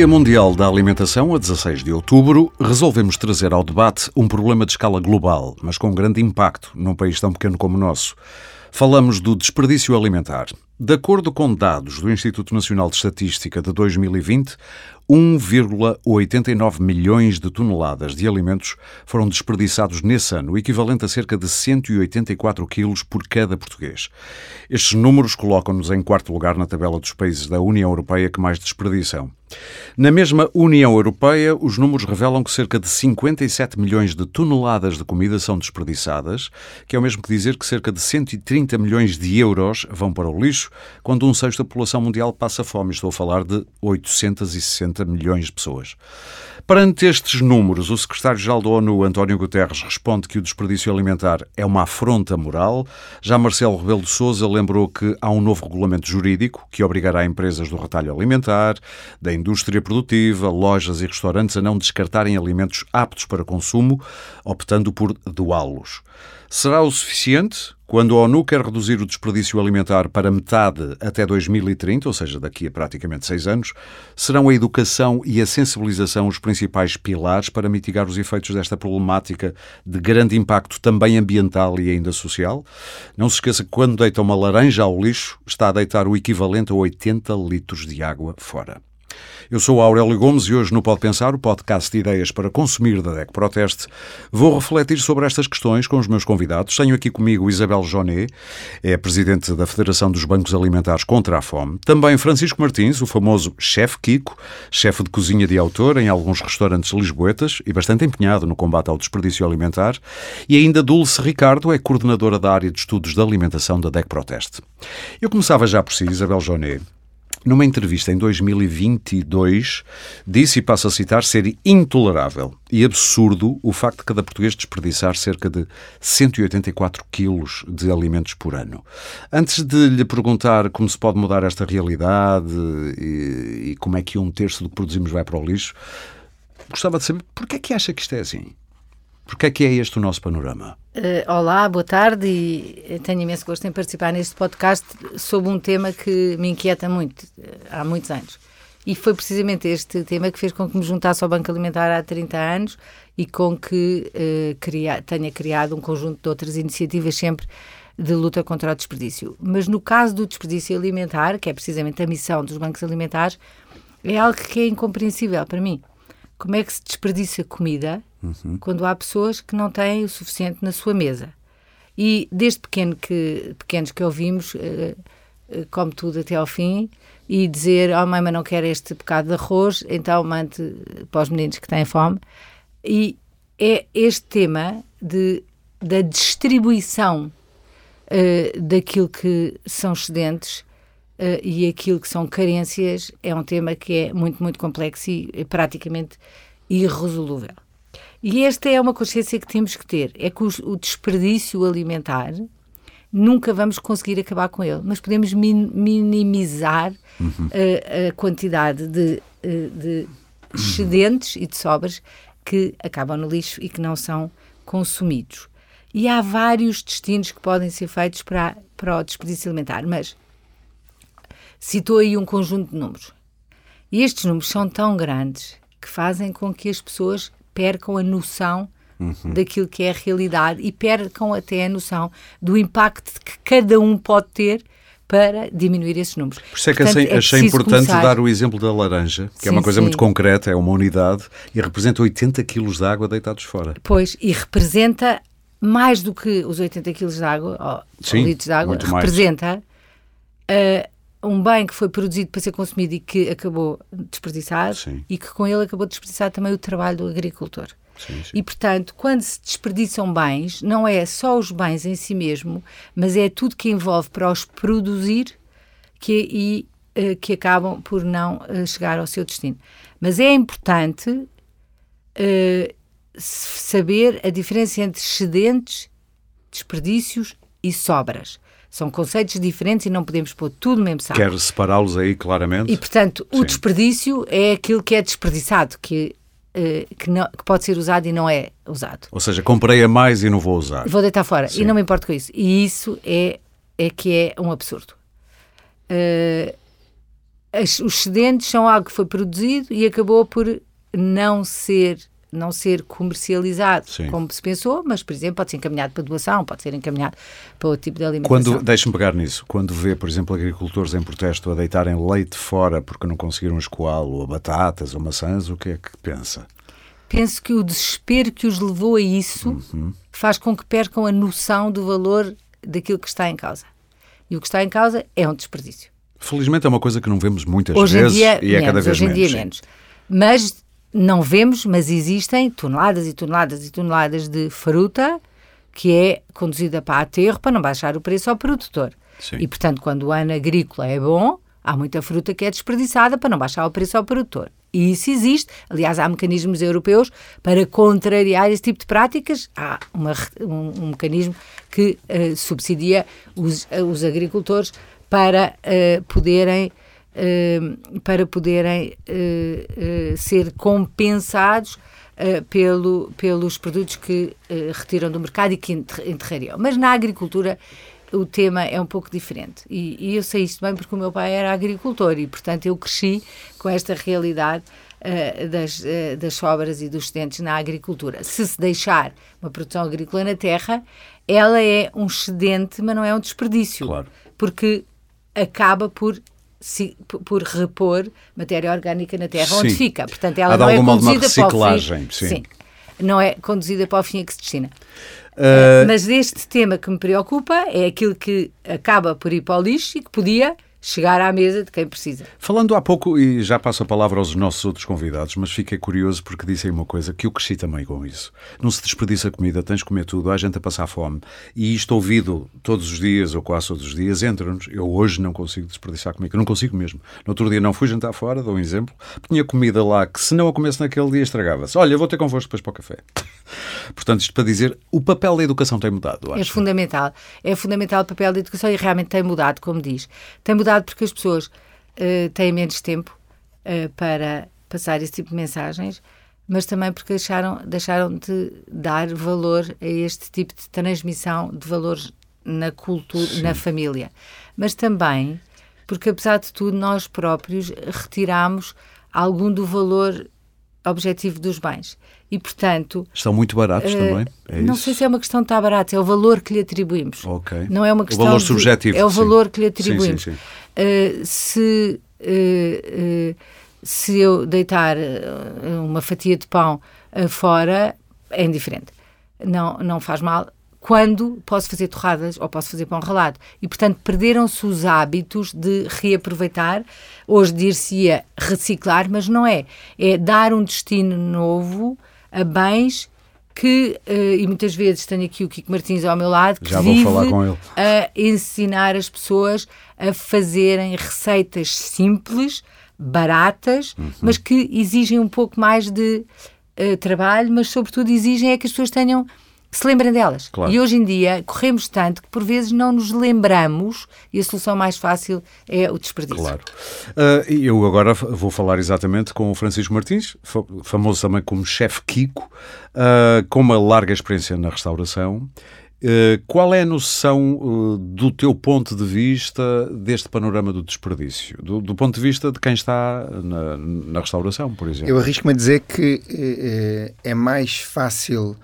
Dia Mundial da Alimentação, a 16 de outubro, resolvemos trazer ao debate um problema de escala global, mas com grande impacto num país tão pequeno como o nosso. Falamos do desperdício alimentar. De acordo com dados do Instituto Nacional de Estatística de 2020, 1,89 milhões de toneladas de alimentos foram desperdiçados nesse ano, equivalente a cerca de 184 quilos por cada português. Estes números colocam-nos em quarto lugar na tabela dos países da União Europeia que mais desperdiçam. Na mesma União Europeia, os números revelam que cerca de 57 milhões de toneladas de comida são desperdiçadas, que é o mesmo que dizer que cerca de 130 milhões de euros vão para o lixo, quando um sexto da população mundial passa fome. Estou a falar de 860 milhões de pessoas. Perante estes números, o secretário-geral da ONU, António Guterres, responde que o desperdício alimentar é uma afronta moral. Já Marcelo Rebelo de Sousa lembrou que há um novo regulamento jurídico que obrigará empresas do retalho alimentar, da indústria produtiva, lojas e restaurantes a não descartarem alimentos aptos para consumo, optando por doá-los. Será o suficiente? Quando a ONU quer reduzir o desperdício alimentar para metade até 2030, ou seja, daqui a praticamente seis anos, serão a educação e a sensibilização os principais pilares para mitigar os efeitos desta problemática de grande impacto também ambiental e ainda social? Não se esqueça que quando deita uma laranja ao lixo, está a deitar o equivalente a 80 litros de água fora. Eu sou Aurélio Gomes e hoje no Pode Pensar, o podcast de ideias para consumir da DEC Proteste, vou refletir sobre estas questões com os meus convidados. Tenho aqui comigo Isabel Jonet, é presidente da Federação dos Bancos Alimentares contra a Fome. Também Francisco Martins, o famoso chefe Kiko, chefe de cozinha de autor em alguns restaurantes lisboetas e bastante empenhado no combate ao desperdício alimentar. E ainda Dulce Ricardo, é coordenadora da área de estudos da alimentação da DEC Proteste. Eu começava já por si, Isabel Jonet. Numa entrevista em 2022, disse, e passo a citar, ser intolerável e absurdo o facto de cada português desperdiçar cerca de 184 quilos de alimentos por ano. Antes de lhe perguntar como se pode mudar esta realidade e, e como é que um terço do que produzimos vai para o lixo, gostava de saber porquê é que acha que isto é assim? Porquê é que é este o nosso panorama? Uh, olá, boa tarde e tenho imenso gosto em participar neste podcast sobre um tema que me inquieta muito uh, há muitos anos. E foi precisamente este tema que fez com que me juntasse ao Banco Alimentar há 30 anos e com que uh, cria, tenha criado um conjunto de outras iniciativas sempre de luta contra o desperdício. Mas no caso do desperdício alimentar, que é precisamente a missão dos bancos alimentares, é algo que é incompreensível para mim. Como é que se desperdiça comida uhum. quando há pessoas que não têm o suficiente na sua mesa. E desde pequeno que, pequenos que ouvimos, uh, come tudo até ao fim, e dizer, oh mãe, mas não quero este bocado de arroz, então mande para os meninos que têm fome. E é este tema de, da distribuição uh, daquilo que são excedentes Uh, e aquilo que são carências é um tema que é muito, muito complexo e é praticamente irresolúvel. E esta é uma consciência que temos que ter: é que o desperdício alimentar nunca vamos conseguir acabar com ele, mas podemos min minimizar uhum. a, a, quantidade de, eh, de excedentes e de sobras que acabam no lixo e que não são consumidos. E há vários destinos que podem ser feitos para, para o desperdício alimentar, mas citou aí um conjunto de números. E estes números são tão grandes que fazem com que as pessoas percam a noção uhum. daquilo que é a realidade e percam até a noção do impacto que cada um pode ter para diminuir esses números. Por isso é que Portanto, achei, é achei importante começar... dar o exemplo da laranja, que sim, é uma coisa sim. muito concreta, é uma unidade e representa 80 quilos de água deitados fora. Pois, e representa mais do que os 80 quilos de água, ou, sim, litros de água, representa uh, um bem que foi produzido para ser consumido e que acabou desperdiçado e que com ele acabou de desperdiçar também o trabalho do agricultor. Sim, sim. E, portanto, quando se desperdiçam bens, não é só os bens em si mesmo, mas é tudo que envolve para os produzir que, e uh, que acabam por não uh, chegar ao seu destino. Mas é importante uh, saber a diferença entre excedentes, desperdícios e sobras. São conceitos diferentes e não podemos pôr tudo no mesmo saco. Quer separá-los aí claramente? E, portanto, o Sim. desperdício é aquilo que é desperdiçado, que Uh, que, não, que, pode ser usado e não é usado. Ou seja, comprei a mais e não vou usar. Vou deitar fora Sim. e não me importo com isso. E isso é, é que é um absurdo. Uh, as, os excedentes são algo que foi produzido e acabou por não ser não ser comercializado Sim. como se pensou, mas, por exemplo, pode ser encaminhado para doação, pode ser encaminhado para outro tipo de alimentação. Deixe-me pegar nisso, quando vê, por exemplo, agricultores em protesto a deitarem leite fora porque não conseguiram escoá-lo, ou batatas, ou maçãs, o que é que pensa? Penso que o desespero que os levou a isso uhum. faz com que percam a noção do valor daquilo que está em causa. E o que está em causa é um desperdício. Felizmente é uma coisa que não vemos muitas hoje vezes dia, e é menos, cada vez hoje menos. Em dia menos. Mas não vemos, mas existem toneladas e toneladas e toneladas de fruta que é conduzida para aterro para não baixar o preço ao produtor. Sim. E, portanto, quando o ano agrícola é bom, há muita fruta que é desperdiçada para não baixar o preço ao produtor. E isso existe. Aliás, há mecanismos europeus para contrariar esse tipo de práticas. Há uma, um, um, mecanismo que uh, subsidia os, uh, os agricultores para uh, poderem para poderem uh, ser compensados pelo, pelos produtos que retiram do mercado e que enterrariam. Mas na agricultura o tema é um pouco diferente. E, e, eu sei isto bem porque o meu pai era agricultor e, portanto, eu cresci com esta realidade uh, das, uh, das sobras e dos excedentes na agricultura. Se se deixar uma produção agrícola na terra, ela é um excedente, mas não é um desperdício. Claro. Porque acaba por se, por repor matéria orgânica na terra sim. onde fica. Portanto, ela Há não é conduzida para o fim. Sim. sim. Não é conduzida para o fim a que se destina. Uh... Mas este tema que me preocupa é aquilo que acaba por ir para o lixo e que podia chegar à mesa de quem precisa. Falando há pouco, e já passo a palavra aos nossos outros convidados, mas fiquei curioso porque disse aí uma coisa que eu cresci também com isso. Não se desperdiça comida, tens de comer tudo, há gente a passar fome. E isto ouvido todos os dias, ou quase todos os dias, entra-nos. Eu hoje não consigo desperdiçar comida, não consigo mesmo. No outro dia não fui jantar fora, dou um exemplo, tinha comida lá que se não a comesse naquele dia estragava-se. Olha, vou ter convosco depois para o café. Portanto, isto para dizer, o papel da educação tem mudado, acho. É fundamental. É fundamental o papel da educação e realmente tem mudado, como diz. Tem mudado porque as pessoas uh, têm menos tempo uh, para passar esse tipo de mensagens, mas também porque deixaram, deixaram de dar valor a este tipo de transmissão de valores na cultura, Sim. na família. Mas também porque, apesar de tudo, nós próprios retiramos algum do valor objetivo dos bens. E, portanto... Estão muito baratos uh, também? É não isso? sei se é uma questão de estar barato, é o valor que lhe atribuímos. Ok. Não é uma questão o valor de, subjetivo. É o valor sim. que lhe atribuímos. Sim, sim, uh, se, uh, se eu deitar uma fatia de pão fora, é indiferente. Não, não faz mal quando posso fazer torradas ou posso fazer pão ralado. E, portanto, perderam-se os hábitos de reaproveitar. Hoje dir-se-ia reciclar, mas não é. É dar um destino novo a bens que, uh, e muitas vezes tenho aqui o Kiko Martins ao meu lado, que Já vive a ensinar as pessoas a fazerem receitas simples, baratas, uhum. mas que exigem um pouco mais de uh, trabalho, mas sobretudo exigem é que as pessoas tenham se lembrem delas. Claro. E hoje em dia corremos tanto que por vezes não nos lembramos e a solução mais fácil é o desperdício. Claro. Uh, eu agora vou falar exatamente com o Francisco Martins, famoso também como chefe Kiko, uh, com uma larga experiência na restauração. Uh, qual é a noção uh, do teu ponto de vista deste panorama do desperdício? Do, do ponto de vista de quem está na, na restauração, por exemplo? Eu arrisco-me a dizer que eh, é mais fácil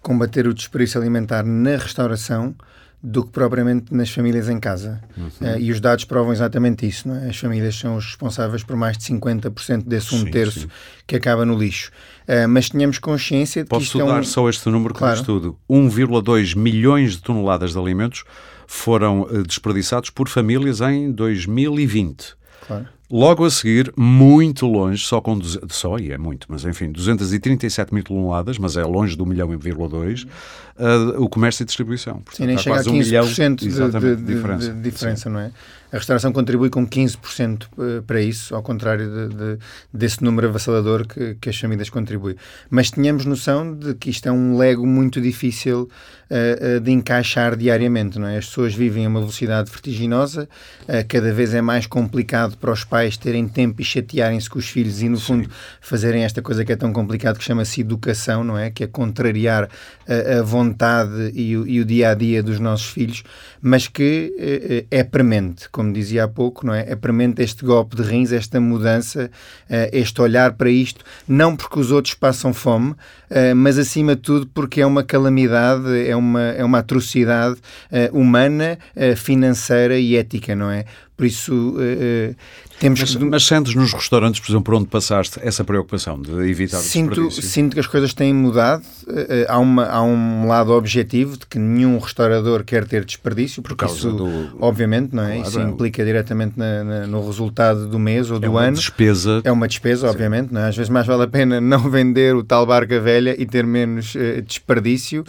combater o desperdício alimentar na restauração do que propriamente nas famílias em casa. Uhum. Uh, e os dados provam exatamente isso. Não é? As famílias são os responsáveis por mais de 50% desse um sim, terço sim. que acaba no lixo. Uh, mas tenhamos consciência de Posso que isto estudar é um... só este número que claro. estudo. 1,2 milhões de toneladas de alimentos foram uh, desperdiçados por famílias em 2020. Claro. Logo a seguir, muito longe, só com só, e é muito, mas enfim, 237 mil toneladas, mas é longe do milhão e vírgula dois, uh, o comércio e distribuição. Portanto, Sim, nem chega a 15% um milhão, de, de, de, diferença, de diferença não é? A restauração contribui com 15% eh, para isso, ao contrário de, de, desse número avassalador que, que, as famílias contribuem. Mas tenhamos noção de que isto é um lego muito difícil uh, uh, de encaixar diariamente. Não é? As pessoas vivem a uma velocidade vertiginosa, uh, cada vez é mais complicado para os pais terem tempo e chatearem-se com os filhos e, no Sim. fundo, fazerem esta coisa que é tão complicada que chama-se educação, não é? Que é contrariar a, a vontade e o, e o dia a dia dos nossos filhos, mas que é premente como dizia há pouco, não é? Apremente este golpe de rins, esta mudança, uh, este olhar para isto, não porque os outros passam fome, mas acima de tudo porque é uma calamidade, é uma, é uma atrocidade humana, financeira e ética, não é? Por isso, temos mas, que... Mas sentes nos restaurantes, por exemplo, por onde passaste, essa preocupação de evitar sinto, desperdício? Sinto que as coisas têm mudado. Uh, há, uma, há um lado objetivo de que nenhum restaurador quer ter desperdício, porque por isso, do... obviamente, não é? Claro, isso é implica diretamente na, na, no resultado do mês ou é do uma ano. Despesa. É uma despesa, Sim. obviamente. Não é? Às vezes mais vale a pena não vender o tal barca velha e ter menos uh, desperdício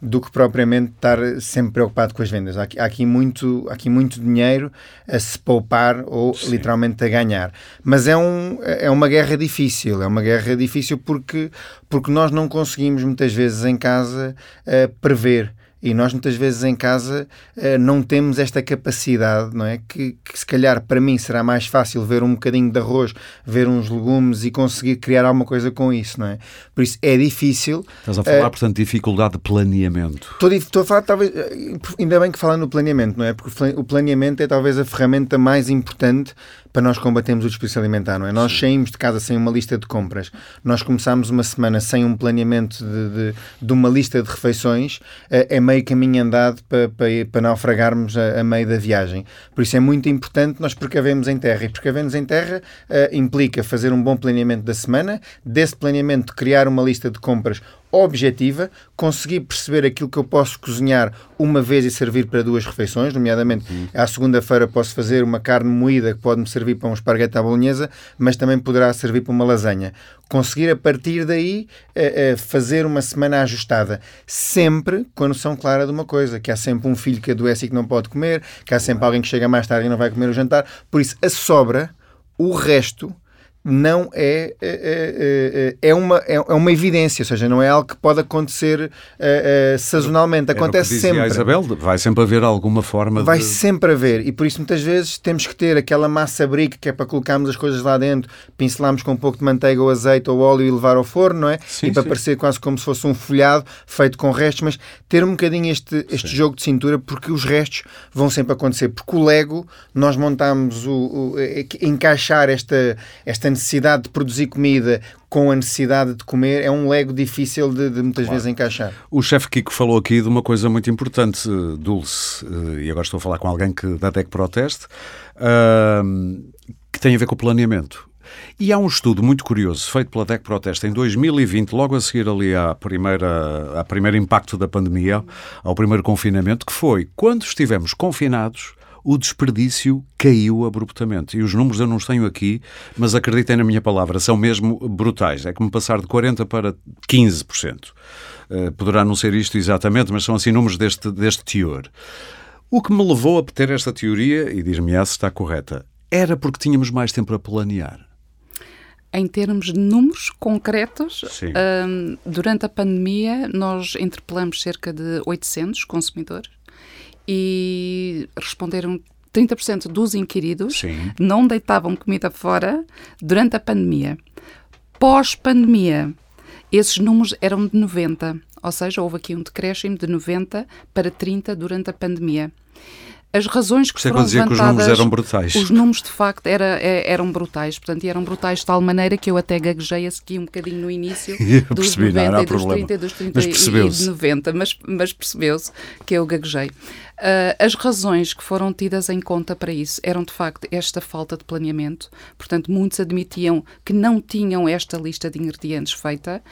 do que propriamente estar sempre preocupado com as vendas. Há aqui, há aqui muito, há aqui muito dinheiro a se poupar ou Literalmente a ganhar. Mas é, um, é uma guerra difícil, é uma guerra difícil porque, porque nós não conseguimos muitas vezes em casa uh, prever e nós muitas vezes em casa uh, não temos esta capacidade, não é? Que, que, se calhar para mim será mais fácil ver um bocadinho de arroz, ver uns legumes e conseguir criar alguma coisa com isso, não é? Por isso é difícil. Estás a falar, uh, portanto, de dificuldade de planeamento. Estou, estou a falar, talvez, eh, ainda bem que falando no planeamento, não é? Porque o planeamento é talvez a ferramenta mais importante para nós combatermos o desperdício alimentar, não é? Nós saímos de casa sem uma lista de compras, nós começámos uma semana sem um planeamento de, de, de uma lista de refeições, é meio caminho andado para, para, para naufragarmos a, a, meio da viagem. Por isso é muito importante nós precavemos em terra. E precavemos em terra uh, implica fazer um bom planeamento da semana, desse planeamento criar uma lista de compras objetiva, conseguir perceber aquilo que eu posso cozinhar uma vez e servir para duas refeições, nomeadamente uhum. à segunda-feira posso fazer uma carne moída que pode-me servir para um esparguete à bolonhesa, mas também poderá servir para uma lasanha. Conseguir a partir daí uh, uh, fazer uma semana ajustada, sempre com a noção clara de uma coisa, que há sempre um filho que adoece e que não pode comer, que há sempre alguém que chega mais tarde e não vai comer o jantar, por isso a sobra, o resto não é, é, é, é, é uma, é, é uma evidência, ou seja, não é algo que pode acontecer uh, sazonalmente, acontece sempre. A Isabel, vai sempre haver alguma forma Vai de... sempre haver, e por isso muitas vezes temos que ter aquela massa brique que é para colocarmos as coisas lá dentro, pincelarmos com um pouco de manteiga ou azeite ou óleo e levar ao forno, não é? Sim, e para sim. parecer quase como se fosse um folhado feito com restos, mas ter um bocadinho este, este jogo de cintura, porque os restos vão sempre acontecer, porque o Lego, nós montamos o, o encaixar esta, esta necessidade de produzir comida com a necessidade de comer é um lego difícil de, de muitas claro. vezes encaixar. O chefe Kiko falou aqui de uma coisa muito importante, Dulce, eh, e agora estou a falar com alguém que da DEC Proteste, que tem a ver com o planeamento. E há um estudo muito curioso feito pela DEC Proteste em 2020, logo a seguir ali à primeira, ao primeiro impacto da pandemia, ao primeiro confinamento, que foi quando estivemos confinados, o desperdício caiu abruptamente. E os números eu não os tenho aqui, mas acreditem na minha palavra, são mesmo brutais. É como passar de 40% para 15%. Uh, eh, poderá não ser isto exatamente, mas são assim números deste, deste teor. O que me levou a ter esta teoria, e diz-me se está correta, era porque tínhamos mais tempo a planear. Em termos de números concretos, um, durante a pandemia nós interpelamos cerca de 800 consumidores e responderam 30% dos inquiridos Sim. não deitavam comida fora durante a pandemia. Pós-pandemia, esses números eram de 90, ou seja, houve aqui um decréscimo de 90 para 30 durante a pandemia as razões que Por é foram levantadas... que os números eram brutais. Os números, de facto, era, é, eram brutais. Portanto, eram brutais de tal maneira que eu até gaguejei a seguir um bocadinho no início dos percebi, 90 não, e dos 30 e dos 30 e de 90, mas, mas percebeu-se que eu gaguejei. Uh, as razões que foram tidas em conta para isso eram, de facto, esta falta de planeamento. Portanto, muitos admitiam que não tinham esta lista de ingredientes feita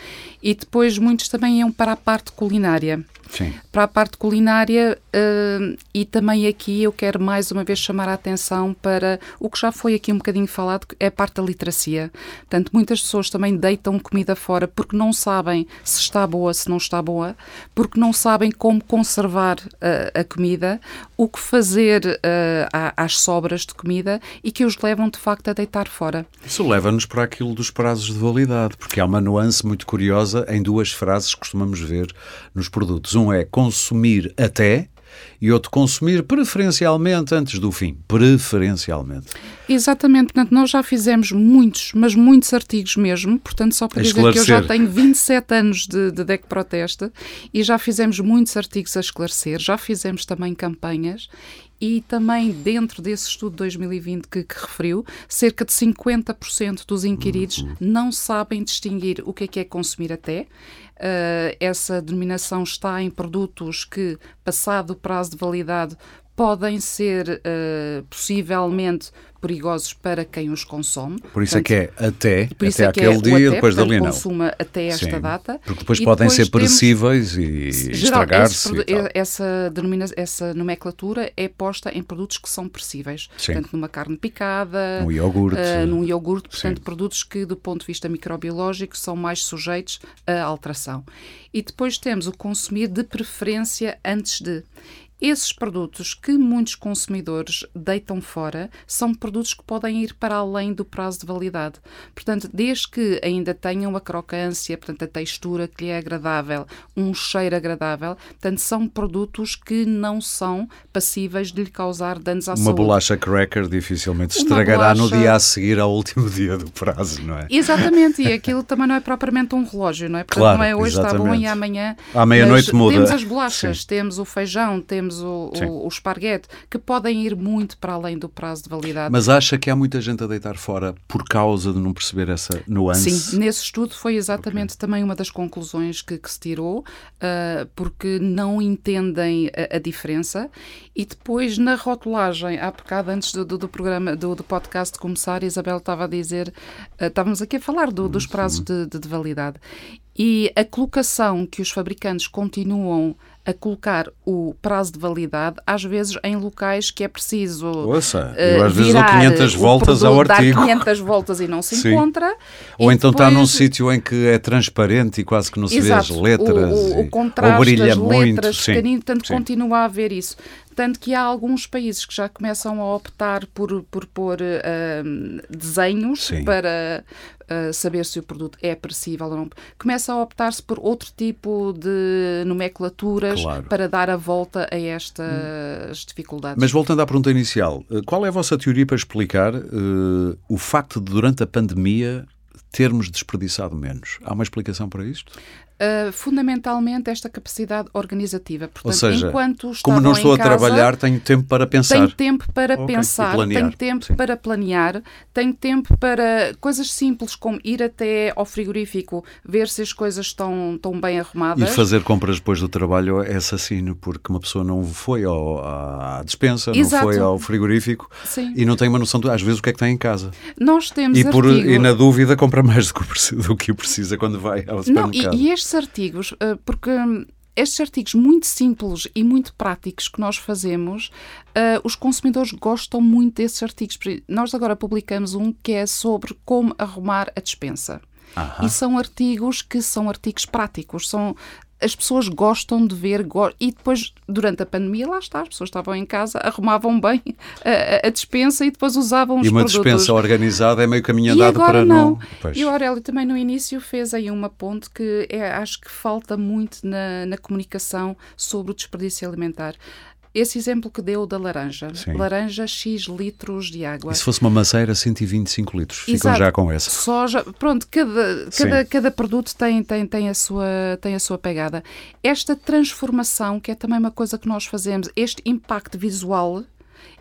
e depois muitos também iam para a parte culinária. Sim. Para a parte culinária uh, e também aqui eu quero mais uma vez chamar a atenção para o que já foi aqui um bocadinho falado, que é a parte da literacia. Portanto, muitas pessoas também deitam comida fora porque não sabem se está boa, se não está boa, porque não sabem como conservar uh, a comida, o que fazer uh, às sobras de comida e que os levam de facto a deitar fora. Isso leva-nos para aquilo dos prazos de validade, porque há uma nuance muito curiosa em duas frases que costumamos ver nos produtos um é consumir até e outro consumir preferencialmente antes do fim. Preferencialmente. Exatamente, portanto, nós já fizemos muitos, mas muitos artigos mesmo, portanto, só para dizer que eu já tenho 27 anos de, de DEC Protesta e já fizemos muitos artigos a esclarecer, já fizemos também campanhas e também dentro desse estudo de 2020 que, que referiu, cerca de 50% dos inquiridos uhum. não sabem distinguir o que é que é consumir até. Uh, essa denominação está em produtos que, passado o prazo de validade, podem ser uh, possivelmente perigosos para quem os consome. Por isso portanto, é que é até, até é aquele é dia, até, depois portanto, dali não. consuma até esta Sim, data. Porque depois podem ser perecíveis e estragar-se. Essa, essa nomenclatura é posta em produtos que são perecíveis. Sim. Portanto, numa carne picada, num iogurte, uh, num iogurte portanto, Sim. produtos que, do ponto de vista microbiológico, são mais sujeitos a alteração. E depois temos o consumir de preferência antes de. Esses produtos que muitos consumidores deitam fora são produtos que podem ir para além do prazo de validade. Portanto, desde que ainda tenham a crocância, portanto, a textura que lhe é agradável, um cheiro agradável, portanto, são produtos que não são passíveis de lhe causar danos à Uma saúde. Uma bolacha cracker dificilmente estragará bolacha... no dia a seguir ao último dia do prazo, não é? Exatamente, e aquilo também não é propriamente um relógio, não é? Portanto, claro, não é hoje exatamente. está bom e amanhã. À meia-noite muda. Temos as bolachas, Sim. temos o feijão, temos temos o, o, o esparguete, que podem ir muito para além do prazo de validade. Mas acha que há muita gente a deitar fora por causa de não perceber essa nuance? Sim, nesse estudo foi exatamente okay. também uma das conclusões que, que se tirou, uh, porque não entendem a, a, diferença. E depois, na rotulagem, há bocado antes do, do, do programa, do, do, podcast começar, Isabel estava a dizer, uh, estávamos aqui a falar do, dos prazos de, de, de validade. E a colocação que os fabricantes continuam a colocar o prazo de validade, às vezes em locais que é preciso. Ouça, eu às vezes dou 500 voltas ao artigo. Dar 500 voltas e não se Sim. encontra. Ou então depois... está num sítio em que é transparente e quase que não se Exato. vê as letras. O, o, o contraste ou brilha das muito. letras, Sim. portanto, Sim. continua a haver isso. Tanto que há alguns países que já começam a optar por, por pôr uh, desenhos Sim. para uh, saber se o produto é apreciável ou não. Começa a optar-se por outro tipo de nomenclaturas claro. para dar a volta a estas hum. dificuldades. Mas voltando à pergunta inicial, eh, qual é a vossa teoria para explicar uh, o facto de, durante a pandemia, termos desperdiçado menos? Há uma explicação para isto? Uh, fundamentalmente esta capacidade organizativa. Portanto, Ou seja, enquanto como não estou a casa, trabalhar, tenho tempo para pensar. Tenho tempo para okay. pensar, tenho tempo Sim. para planear, tenho tempo para coisas simples como ir até ao frigorífico, ver se as coisas estão, estão bem arrumadas. E fazer compras depois do trabalho é assassino, porque uma pessoa não foi ao, à dispensa, Exato. não foi ao frigorífico Sim. e não tem uma noção de, às vezes, o que é que tem em casa. Nós temos e, por, artigo... e na dúvida compra mais do que, do que precisa quando vai ao supermercado. Não, e, e estes artigos, eh, porque estes artigos muito simples e muito práticos que nós fazemos, uh, os consumidores gostam muito desses artigos. Nós agora publicamos um que é sobre como arrumar a despensa. Aham. E são artigos que são artigos práticos, são as pessoas gostam de ver go e depois durante a pandemia lá está as pessoas estavam em casa arrumavam bem a, a dispensa e depois usavam os e uma produtos. dispensa organizada é meio caminho andado para não, não. Pois. e o Aurélio também no início fez aí uma ponte que é, acho que falta muito na, na comunicação sobre o desperdício alimentar esse exemplo que deu da laranja. Sim. Laranja, X litros de água. E se fosse uma maceira, 125 litros. Ficam Exato. já com essa. Soja, pronto, cada, cada, cada produto tem, tem, tem, a sua, tem a sua pegada. Esta transformação, que é também uma coisa que nós fazemos, este impacto visual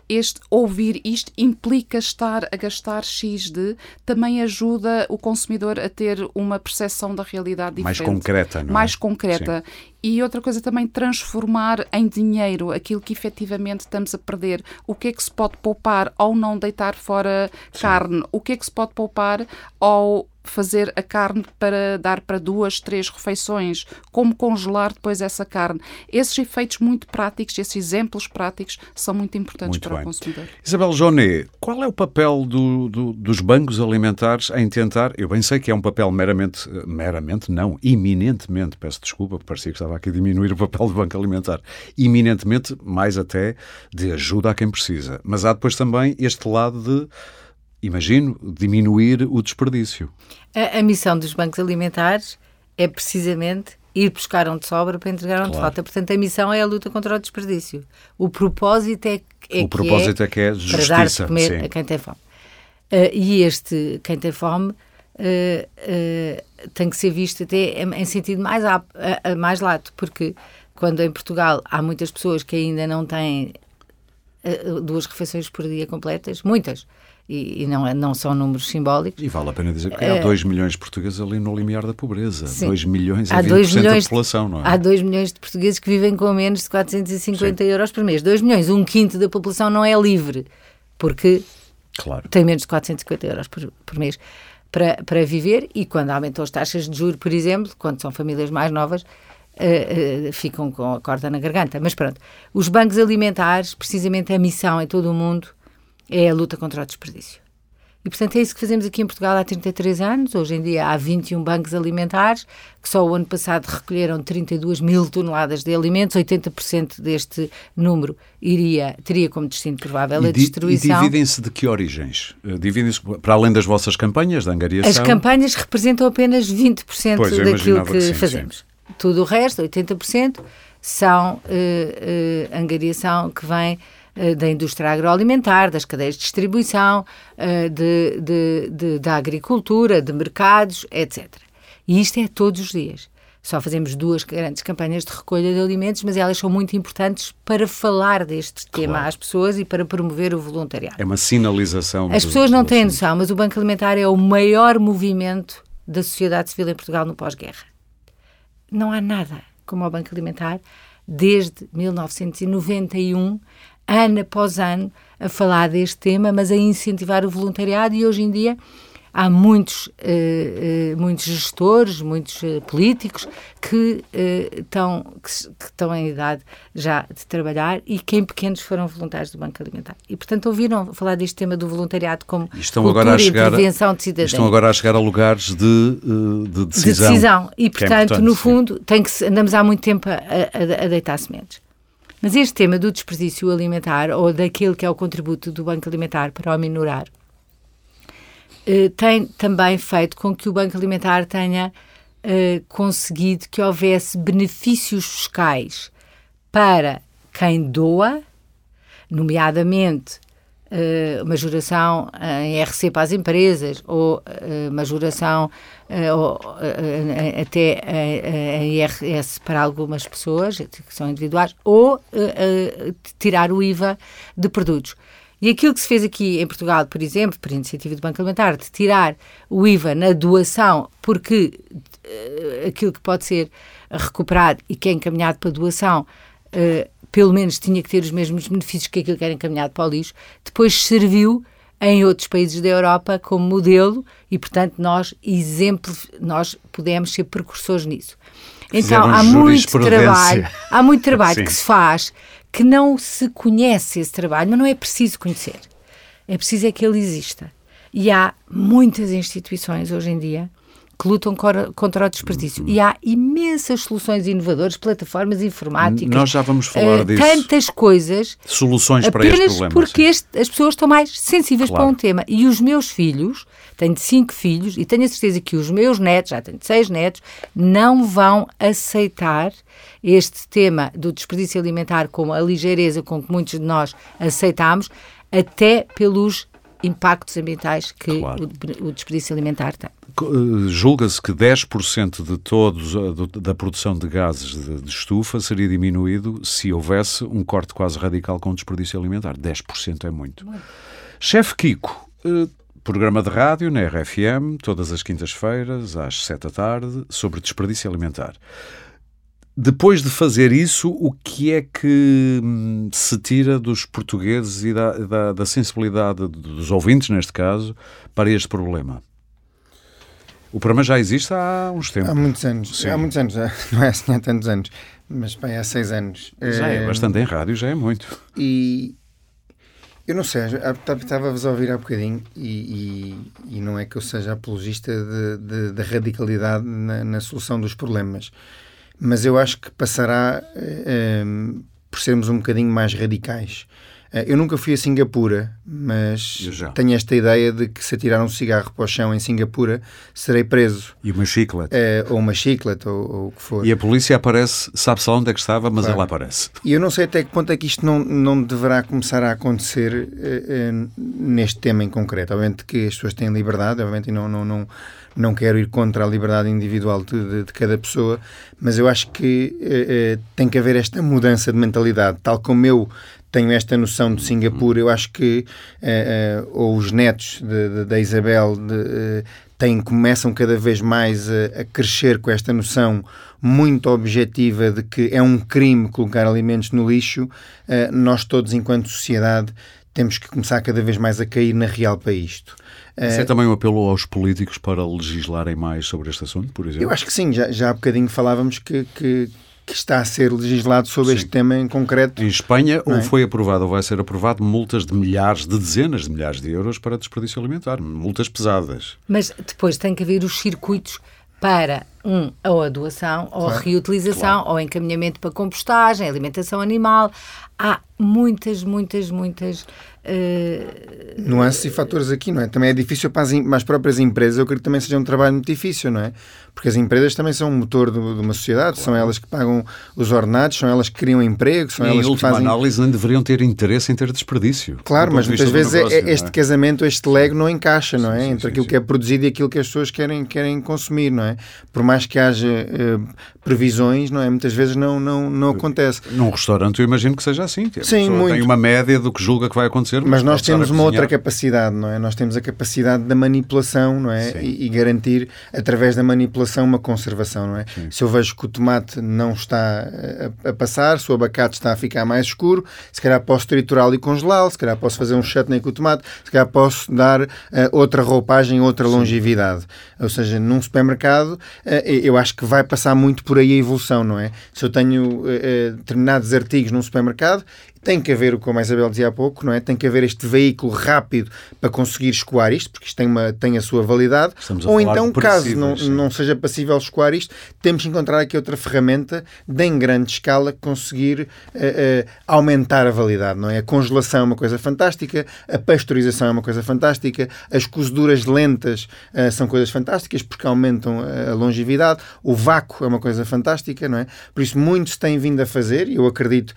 este ouvir isto implica estar a gastar X de, também ajuda o consumidor a ter uma percepção da realidade diferente. Mais concreta, não é? Mais concreta. Sim. E outra coisa também, transformar em dinheiro aquilo que efetivamente estamos a perder. O que é que se pode poupar ao não deitar fora Sim. carne? O que é que se pode poupar ao fazer a carne para dar para duas, três refeições, como congelar depois essa carne. Esses efeitos muito práticos, esses exemplos práticos, são muito importantes muito para bem. o consumidor. Isabel Joné, qual é o papel do, do, dos bancos alimentares em tentar, eu bem sei que é um papel meramente, meramente não, iminentemente, peço desculpa, parecia que estava aqui a diminuir o papel do banco alimentar, iminentemente, mais até, de ajuda a quem precisa. Mas há depois também este lado de imagino, diminuir o desperdício. A, a, missão dos bancos alimentares é precisamente ir buscar onde sobra para entregar onde claro. falta. Portanto, a missão é a luta contra o desperdício. O propósito é, é o propósito é, é que é justiça, para dar de comer sim. a quem tem fome. Uh, e este, quem tem fome, uh, uh, tem que ser visto até em, em sentido mais, a, mais lato, porque quando em Portugal há muitas pessoas que ainda não têm duas refeições por dia completas, muitas. E, e, não, é, não são números simbólicos. E vale a pena dizer que há 2 milhões de portugueses ali no limiar da pobreza. 2 milhões há 20% milhões, da população, não é? Há 2 milhões de portugueses que vivem com menos de 450 Sim. euros por mês. 2 milhões, um quinto da população não é livre, porque claro. tem menos de 450 euros por, por mês para, para viver e quando aumentam as taxas de juros, por exemplo, quando são famílias mais novas, uh, uh, ficam com a corda na garganta. Mas pronto, os bancos alimentares, precisamente a missão em todo o mundo é a luta contra o desperdício. E, portanto, é isso que fazemos aqui em Portugal há 33 anos. Hoje em dia há 21 bancos alimentares, que só o ano passado recolheram 32 mil toneladas de alimentos. 80% deste número iria, teria como destino provável a destruição. E dividem-se de que origens? Eh, dividem-se para além das vossas campanhas de angariação? As campanhas representam apenas 20% pois, daquilo que, que sim, fazemos. Sim. Tudo o resto, 80%, são uh, uh, angariação que vem da indústria agroalimentar, das cadeias de distribuição, eh, de, de, de, da agricultura, de mercados, etc. E isto é todos os dias. Só fazemos duas grandes campanhas de recolha de alimentos, mas elas são muito importantes para falar deste claro. tema às pessoas e para promover o voluntariado. É uma sinalização. As pessoas não têm noção, mas o Banco Alimentar é o maior movimento da sociedade civil em Portugal no pós-guerra. Não há nada como o Banco Alimentar desde 1991 ano após ano, a falar deste tema, mas a incentivar o voluntariado e hoje em dia há muitos, uh, uh, muitos gestores, muitos uh, políticos que, estão, que, que, estão em idade já de trabalhar e que em pequenos foram voluntários do Banco Alimentar. E, portanto, ouviram falar deste tema do voluntariado como estão cultura agora a chegar, intervenção de cidadania. Estão agora a chegar a lugares de, de decisão. De decisão. E, é portanto, é no fundo, tem que, andamos há muito tempo a, a, a deitar sementes. Mas este tema do desperdício alimentar, ou daquele que é o contributo do Banco Alimentar para o minorar, eh, tem também feito com que o Banco Alimentar tenha eh, conseguido que houvesse benefícios fiscais para quem doa, nomeadamente uh, majoração em RC para as empresas ou uh, majoração uh, ou, uh, até em IRS para algumas pessoas que são individuais ou tirar o IVA de produtos. E aquilo que se fez aqui em Portugal, por exemplo, por iniciativa do Banco Alimentar, de tirar o IVA na doação, porque aquilo que pode ser recuperado e que é encaminhado para doação pelo menos tinha que ter os mesmos benefícios que aquilo que era encaminhado para o lixo, depois serviu em outros países da Europa como modelo e, portanto, nós, exemplo, nós pudemos ser precursores nisso. Então, há muito trabalho, há muito trabalho que se faz que não se conhece esse trabalho, mas não é preciso conhecer. É preciso é que ele exista. E há muitas instituições hoje em dia que lutam contra o desperdício. E há imensas soluções inovadoras, plataformas informáticas. Nós já vamos falar uh, disso. Tantas coisas. Soluções para este problema. porque este, as pessoas estão mais sensíveis claro. para um tema. E os meus filhos, tenho cinco filhos, e tenho a certeza que os meus netos, já tenho seis netos, não vão aceitar este tema do desperdício alimentar com a ligeireza com que muitos de nós aceitamos, até pelos impactos ambientais que claro. o, o desperdício alimentar tem. Eh, julga-se que 10% de todos eh, da produção de gases de, de, estufa seria diminuído se houvesse um corte quase radical com o desperdício alimentar. 10% é muito. muito. Chefe Kiko, eh, programa de rádio na RFM, todas as quintas-feiras, às 7 da tarde, sobre desperdício alimentar. Depois de fazer isso, o que é que hum, se tira dos portugueses e da, da, da sensibilidade dos ouvintes, neste caso, para este problema? O programa já existe há uns tempos. Há muitos anos. Sim. Há muitos anos, não é assim há tantos anos, mas bem, há seis anos. Já é, é bastante em rádio, já é muito. E eu não sei, estava-vos a ouvir há bocadinho e, e, e, não é que eu seja apologista da radicalidade na, na, solução dos problemas, mas eu acho que passará eh, por sermos um bocadinho mais radicais. Eh, eu nunca fui a Singapura, mas tenho esta ideia de que se atirar um cigarro para o chão em Singapura serei preso. E uma chiclete. É, ou uma chiclete, ou, ou, o que for. E a polícia aparece, sabe-se onde é que estava, mas claro. ela aparece. E eu não sei até que ponto é que isto não, não deverá começar a acontecer neste tema em concreto. Obviamente que as pessoas têm liberdade, obviamente, e não, não, não, não quero ir contra a liberdade individual de, de, cada pessoa, mas eu acho que uh, uh, tem que haver esta mudança de mentalidade, tal como eu tenho esta noção de Singapura. Eu acho que uh, ou os netos da Isabel de, têm, começam cada vez mais a, a, crescer com esta noção muito objetiva de que é um crime colocar alimentos no lixo. nós todos, enquanto sociedade, temos que começar cada vez mais a cair na real para isto. Isso é também um apelo aos políticos para legislarem mais sobre este assunto, por exemplo? Eu acho que sim, já, já há bocadinho falávamos que, que que está a ser legislado sobre Sim. este tema em concreto. Em Espanha, é? ou foi aprovado ou vai ser aprovado multas de milhares, de dezenas de milhares de euros para desperdício alimentar, multas pesadas. Mas depois tem que haver os circuitos para um, ou a doação, claro. ou a reutilização, claro. ou encaminhamento para compostagem, alimentação animal. Há muitas, muitas, muitas Uh... Nuances e fatores aqui, não é? Também é difícil para as, para as, próprias empresas, eu creio que também seja um trabalho muito difícil, não é? Porque as empresas também são o motor de, uma sociedade, claro. são elas que pagam os ordenados, são elas que criam emprego, são e elas em que fazem... análise não deveriam ter interesse em ter desperdício. Claro, mas muitas vezes é, negócio, este é? casamento, este lego não encaixa, não é? Sim, Entre sim, aquilo sim. que é produzido e aquilo que as pessoas querem, querem consumir, não é? Por mais que haja uh, previsões, não é? Muitas vezes não, não, não acontece. Num restaurante eu imagino que seja assim. Que Sim, muito. Tem uma média do que julga que vai acontecer. Mas nós temos uma outra capacidade, não é? Nós temos a capacidade da manipulação, não é? E, e, garantir, através da manipulação, uma conservação, não é? Sim. Se eu vejo que o tomate não está a, a, passar, se o abacate está a ficar mais escuro, se calhar posso triturá-lo e congelá-lo, se calhar posso fazer um chutney com o tomate, se calhar posso dar uh, outra roupagem, outra Sim. longevidade. Ou seja, num supermercado, uh, eu acho que vai passar muito por aí a evolução, não é? Se eu tenho uh, determinados artigos num supermercado, tem que haver, como a Isabel dizia há pouco, não é? Tem que haver este veículo rápido para conseguir escoar isto, porque isto tem, uma, tem a sua validade. Ou então, caso não, não seja passível escoar isto, temos que encontrar aqui outra ferramenta de em grande escala conseguir uh, uh, aumentar a validade, não é? A congelação é uma coisa fantástica, a pasteurização é uma coisa fantástica, as cozeduras lentas uh, são coisas fantásticas porque aumentam a longevidade, o vácuo é uma coisa fantástica, não é? Por isso, muitos têm vindo a fazer, e eu acredito,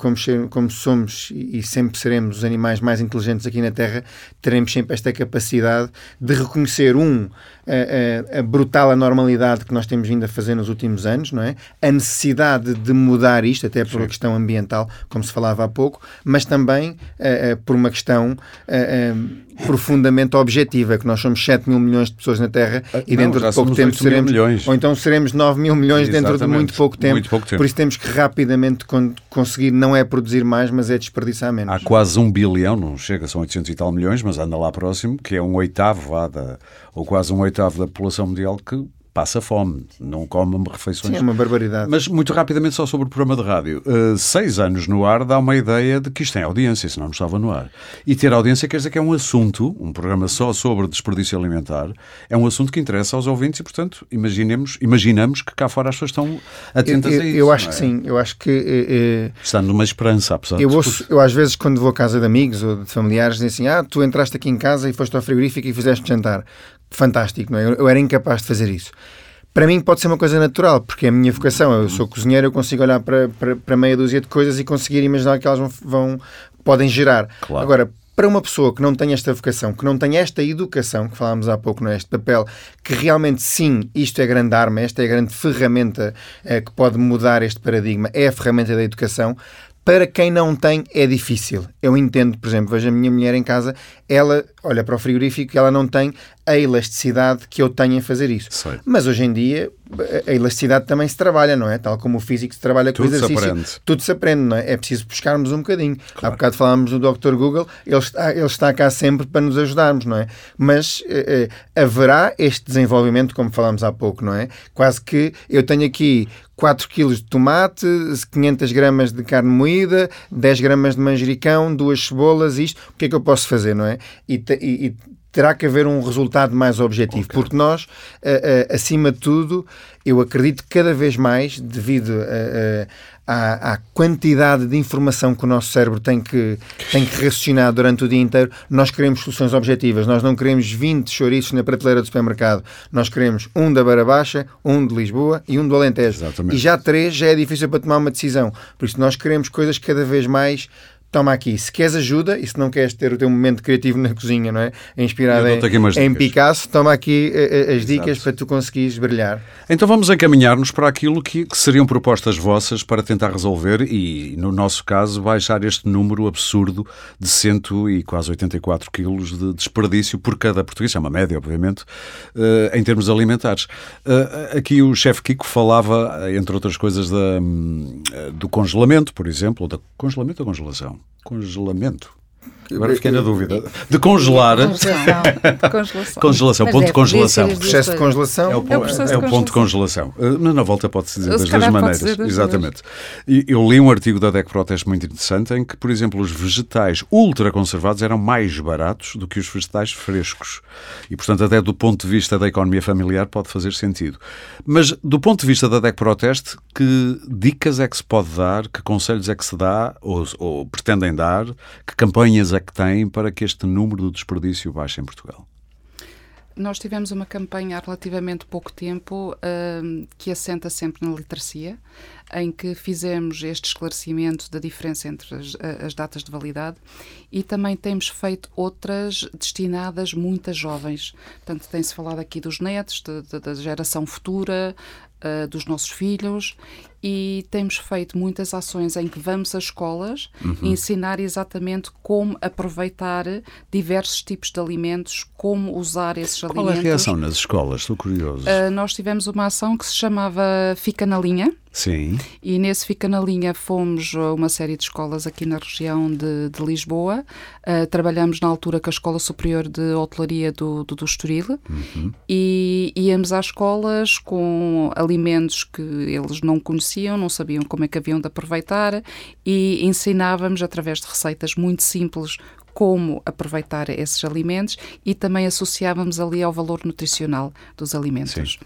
como como somos e sempre seremos os animais mais inteligentes aqui na Terra, teremos sempre esta capacidade de reconhecer, um, a, a, a, brutal anormalidade que nós temos vindo a fazer nos últimos anos, não é? A necessidade de mudar isto, até por uma questão ambiental, como se falava há pouco, mas também uh, por uma questão profundamente objetiva, que nós somos 7 mil milhões de pessoas na Terra ah, e dentro de pouco tempo seremos. Milhões. Ou então seremos 9 mil milhões Exatamente. dentro de muito pouco, tempo, muito pouco tempo. Por isso temos que rapidamente conseguir, não é produzir mais, mas é desperdiçar menos. Há quase um bilhão, não chega, são 800 e tal milhões, mas anda lá próximo, que é um oitavo, da, ou quase um oitavo da população mundial que passa fome, não come refeições. Sim, é uma barbaridade. Mas muito rapidamente só sobre o programa de rádio. Uh, seis anos no ar dá uma ideia de que isto tem audiência, senão não estava no ar. E ter audiência quer dizer que é um assunto, um programa só sobre desperdício alimentar, é um assunto que interessa aos ouvintes e, portanto, imaginemos, imaginamos que cá fora as pessoas estão atentas eu, eu, a isso. Eu acho é? que sim, eu acho que... Uh, Está numa esperança, apesar eu de ouço, Eu às vezes, quando vou à casa de amigos ou de familiares, dizem assim, ah, tu entraste aqui em casa e foste ao frigorífico e fizeste jantar fantástico, não é? Eu era incapaz de fazer isso. Para mim pode ser uma coisa natural, porque é a minha vocação. Eu sou cozinheiro, eu consigo olhar para, para, para meia dúzia de coisas e conseguir imaginar que elas vão, vão podem gerar. Claro. Agora, para uma pessoa que não tem esta vocação, que não tem esta educação, que falámos há pouco, não é? este papel, que realmente sim, isto é a grande arma, esta é a grande ferramenta é, que pode mudar este paradigma, é a ferramenta da educação, para quem não tem, é difícil. Eu entendo, por exemplo, vejo a minha mulher em casa, ela olha para o frigorífico e ela não tem a elasticidade que eu tenho em fazer isso. Sei. Mas hoje em dia a elasticidade também se trabalha, não é? Tal como o físico se trabalha tudo com o exercício. Se aprende. Tudo se aprende, não é? É preciso buscarmos um bocadinho. Claro. Há bocado falámos do Dr. Google, ele está, ele está cá sempre para nos ajudarmos, não é? Mas eh, eh, haverá este desenvolvimento, como falámos há pouco, não é? Quase que eu tenho aqui 4 kg de tomate, 500 gramas de carne moída, 10 gramas de manjericão, duas cebolas, isto, o que é que eu posso fazer, não é? E, e, e terá que haver um resultado mais objetivo, okay. porque nós, uh, uh, acima de tudo, eu acredito que cada vez mais, devido à, à, quantidade de informação que o nosso cérebro tem que, tem que raciocinar durante o dia inteiro, nós queremos soluções objetivas. Nós não queremos 20 chouriços na prateleira do supermercado. Nós queremos um da Beira Baixa, um de Lisboa e um do Alentejo. Exatamente. E já três já é difícil para tomar uma decisão. Por isso nós queremos coisas cada vez mais toma aqui. Se queres ajuda e se não queres ter o teu momento criativo na cozinha, não é? Inspirado em, em Picasso, toma aqui uh, as dicas Exato. para tu conseguires brilhar. Então vamos encaminhar-nos para aquilo que, que, seriam propostas vossas para tentar resolver e, no nosso caso, baixar este número absurdo de 100 e quase 84 quilos de desperdício por cada português. É uma média, obviamente, uh, em termos alimentares. Aqui o chefe Kiko falava, entre outras coisas, da, hum, do congelamento, por exemplo, da congelamento ou congelação? Congelamento. Agora fiquei na dúvida. De congelar. Congelação. De congelação. congelação ponto é, de congelação. Processo de congelação. É o, é o, é o ponto de congelação. Uh, na volta pode-se dizer das duas maneiras. Das Exatamente. E eu li um artigo da DEC Proteste muito interessante em que, por exemplo, os vegetais ultraconservados eram mais baratos do que os vegetais frescos. E, portanto, até do ponto de vista da economia familiar pode fazer sentido. Mas, do ponto de vista da DEC Proteste, que dicas é que se pode dar, que conselhos é que se dá, ou, ou pretendem dar, que campanhas é que têm para que este número do desperdício baixe em Portugal? Nós tivemos uma campanha há relativamente pouco tempo uh, que assenta sempre na literacia, em que fizemos este esclarecimento da diferença entre as, as datas de validade e também temos feito outras destinadas muito a jovens. Portanto, tem-se falado aqui dos netos, da geração futura, uh, dos nossos filhos e temos feito muitas ações em que vamos às escolas uhum. ensinar exatamente como aproveitar diversos tipos de alimentos, como usar esses Qual alimentos. Qual é a reação nas escolas? Estou curioso. Uh, nós tivemos uma ação que se chamava Fica na Linha. Sim. E nesse Fica na Linha fomos a uma série de escolas aqui na região de, de Lisboa. Uh, trabalhamos na altura com a Escola Superior de Hotelaria do, do, do Estoril uhum. e íamos às escolas com alimentos que eles não conheciam, não sabiam como é que haviam de aproveitar e ensinávamos através de receitas muito simples como aproveitar esses alimentos e também associávamos ali ao valor nutricional dos alimentos. Sim.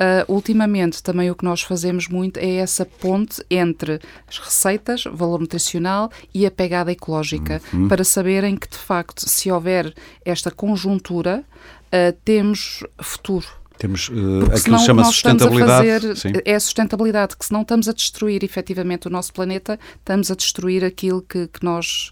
Uh, ultimamente, também o que nós fazemos muito é essa ponte entre as receitas, valor nutricional e a pegada ecológica, uhum. para saberem que, de facto, se houver esta conjuntura, uh, temos futuro. Temos uh, aquilo que chama sustentabilidade. Fazer, é a sustentabilidade, que se não estamos a destruir efetivamente o nosso planeta, estamos a destruir aquilo que, que nós,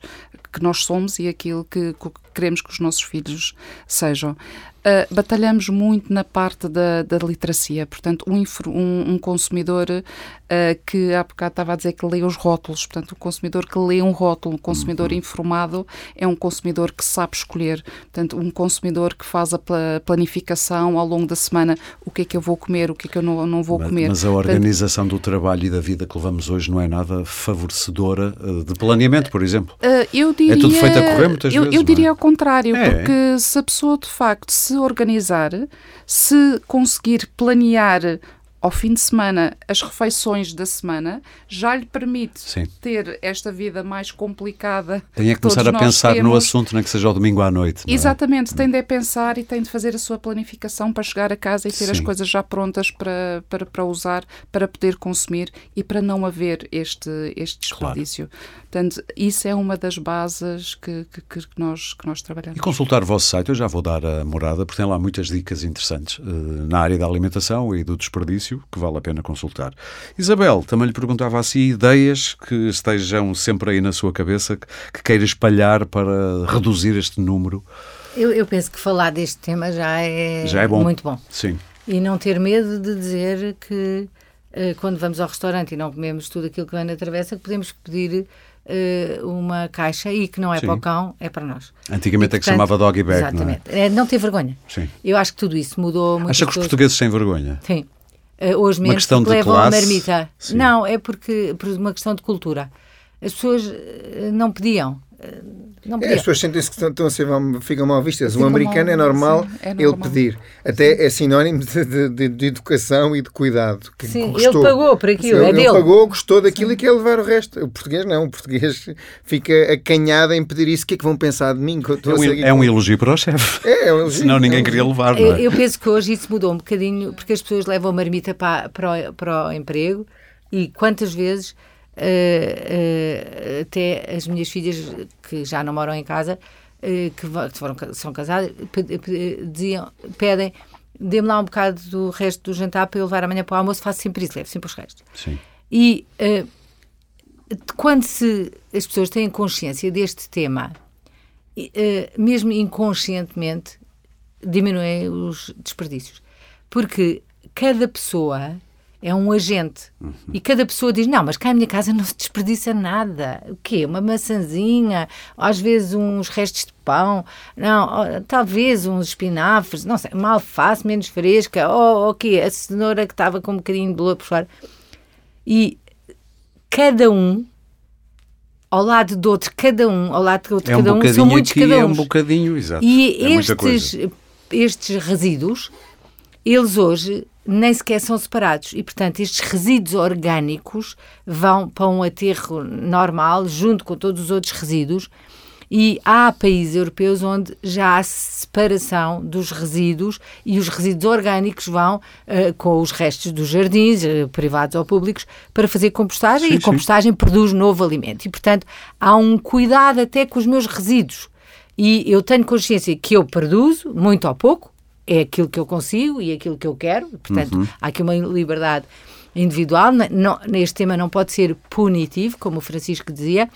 que nós somos e aquilo que, que queremos que os nossos filhos sejam. Uh, batalhamos muito na parte da, da literacia, portanto, um, um, um consumidor uh, que há bocado estava a dizer que lê os rótulos, portanto, o consumidor que lê um rótulo, um consumidor uhum. informado é um consumidor que sabe escolher, portanto, um consumidor que faz a planificação ao longo da semana, o que é que eu vou comer, o que é que eu não, não vou mas, comer. Mas a organização portanto, do trabalho e da vida que levamos hoje não é nada favorecedora uh, de planeamento, por exemplo? eu diria, é tudo feito a correr muitas eu, vezes, Eu diria é? ao contrário, é. porque se a pessoa de facto se organizar, se conseguir planear ao fim de semana as refeições da semana já lhe permite Sim. ter esta vida mais complicada. Tem a começar a pensar temos. no assunto, nem que seja ao domingo à noite. É? Exatamente, é? tem de pensar e tem de fazer a sua planificação para chegar a casa e ter Sim. as coisas já prontas para, para, para usar, para poder consumir e para não haver este, este desperdício. Claro. Portanto, isso é uma das bases que, que, que, nós, que nós trabalhamos. E consultar o vosso site, eu já vou dar a morada, porque tem lá muitas dicas interessantes uh, na área da alimentação e do desperdício que vale a pena consultar. Isabel, também lhe perguntava assim ideias que estejam sempre aí na sua cabeça, que, que queira espalhar para reduzir este número. Eu, eu, penso que falar deste tema já é, já é bom. muito bom. Sim. E não ter medo de dizer que uh, quando vamos ao restaurante e não comemos tudo aquilo que vem na travessa, que podemos pedir uh, uma caixa e que não é Sim. para o cão, é para nós. Antigamente e, é que se chamava doggy bag, exatamente. não é? é não ter vergonha. Sim. Eu acho que tudo isso mudou muito. Acha que os portugueses têm vergonha? Sim. Uh, hoje mesmo questão de levam classe? a marmita. Sim. Não, é porque por uma questão de cultura. As pessoas uh, não pediam. Não é, as pessoas sentem-se que estão a ser, ficam mal vistas. o americano mal, é, normal sim, é, normal ele pedir. Até sim. é sinónimo de, de, de, educação e de cuidado. Que sim, gostou. ele pagou por aquilo, ele, é ele dele. pagou, gostou daquilo sim. e quer levar o resto. O português não, o português fica acanhado em pedir isso. O que é que vão pensar de mim? É um, é um elogio para o chefe. É, é um elogio. Senão ninguém queria levar. Não é? Eu penso que hoje isso mudou um bocadinho, porque as pessoas levam a marmita para, para, o, para o emprego e quantas vezes uh, até as minhas filhas que já não moram em casa, uh, que foram, são casadas, diziam, pedem dê-me lá um bocado do resto do jantar para eu levar amanhã para o almoço, faço sempre isso, levo sempre os restos. Sim. E uh, quando se, as pessoas têm consciência deste tema, uh, mesmo inconscientemente, diminuem os desperdícios. Porque cada pessoa é um agente. Uhum. E cada pessoa diz: Não, mas cá em minha casa não se desperdiça nada. O quê? Uma maçãzinha, às vezes uns restos de pão, não, talvez uns espinafres, não sei, uma alface menos fresca, ou o quê? A cenoura que estava com um bocadinho de lua por fora. E cada um ao lado do outro, cada um, ao lado do outro, é cada um, um, são muitos aqui, cada um. É um bocadinho, exato. E é estes, estes resíduos, eles hoje nem sequer são separados. E, portanto, estes resíduos orgânicos vão para um aterro normal, junto com todos os outros resíduos. E há países europeus onde já há separação dos resíduos e os resíduos orgânicos vão uh, com os restos dos jardins, uh, privados ou públicos, para fazer compostagem sim, e a compostagem sim. produz novo alimento. E, portanto, há um cuidado até com os meus resíduos. E eu tenho consciência que eu produzo, muito ou pouco, é aquilo que eu consigo e aquilo que eu quero, portanto, uhum. há aqui uma liberdade individual. Não, neste tema não pode ser punitivo, como o Francisco dizia,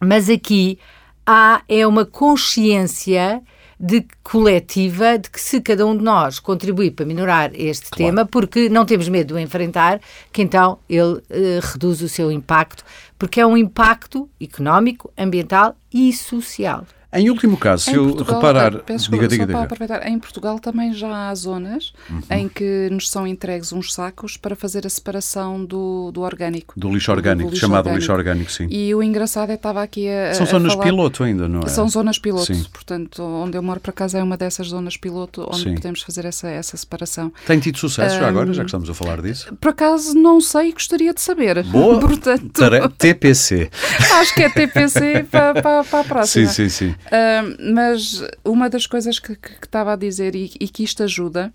mas aqui há é uma consciência de coletiva de que se cada um de nós contribuir para minorar este claro. tema, porque não temos medo de o enfrentar, que então ele uh, reduz o seu impacto, porque é um impacto económico, ambiental e social. Em último caso, se eu Portugal, reparar. Peço diga, diga, diga. aproveitar, em Portugal também já há zonas uhum. em que nos são entregues uns sacos para fazer a separação do, do orgânico. Do lixo orgânico, do lixo chamado orgânico. lixo orgânico, sim. E o engraçado é que estava aqui a. São a zonas falar... piloto ainda, não é? São zonas piloto, sim. portanto, onde eu moro para casa é uma dessas zonas piloto onde sim. podemos fazer essa, essa separação. Tem tido sucesso um, já agora, já que estamos a falar disso? Por acaso não sei gostaria de saber. Boa! portanto, TPC. Acho que é TPC para, para, para a próxima. Sim, sim, sim. Uh, mas uma das coisas que, que, que estava a dizer e, e, que isto ajuda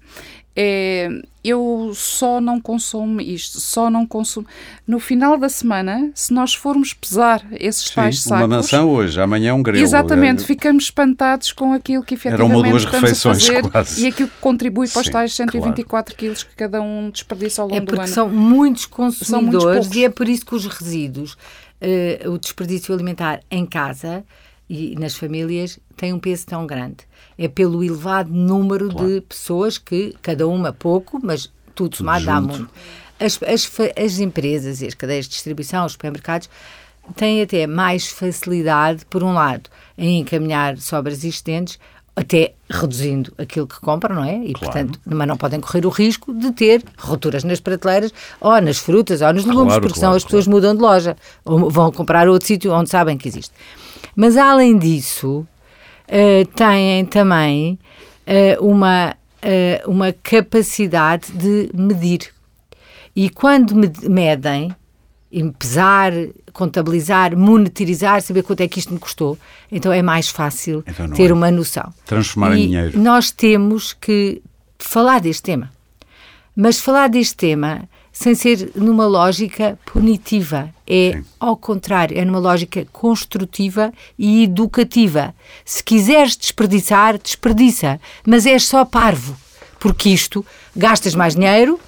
é eu só não consumo isto, só não consumo. No final da semana, se nós formos pesar esses Sim, tais sacos. Uma maçã hoje, amanhã um grego. Exatamente, é... ficamos espantados com aquilo que efetivamente Eram uma duas refeições a fazer quase. e aquilo que contribui para os Sim, tais 124 claro. quilos que cada um desperdiça ao longo é do ano. São muitos consumidores são muitos e é por isso que os resíduos, uh, o desperdício alimentar em casa e nas famílias tem um peso tão grande. É pelo elevado número claro. de pessoas que, cada uma pouco, mas tudo somado dá muito. As, as, as empresas e as cadeias de distribuição, os supermercados, têm até mais facilidade, por um lado, em encaminhar sobras existentes, até reduzindo aquilo que compram, não é? E, claro. portanto, mas não podem correr o risco de ter rupturas nas prateleiras, ou nas frutas, ou nos legumes, claro, porque claro, senão as pessoas mudam de loja, ou vão comprar outro sítio onde sabem que existe. Mas, além disso, uh, têm também uh, uma, uh, uma capacidade de medir. E quando medem, em pesar, contabilizar, monetarizar, saber quanto é que isto me custou, então é mais fácil então ter é. uma noção. Transformar e em dinheiro. Nós temos que falar deste tema. Mas falar deste tema sem ser numa lógica punitiva. É Sim. ao contrário, é numa lógica construtiva e educativa. Se quiseres desperdiçar, desperdiça, mas és só parvo, porque isto gastas mais dinheiro,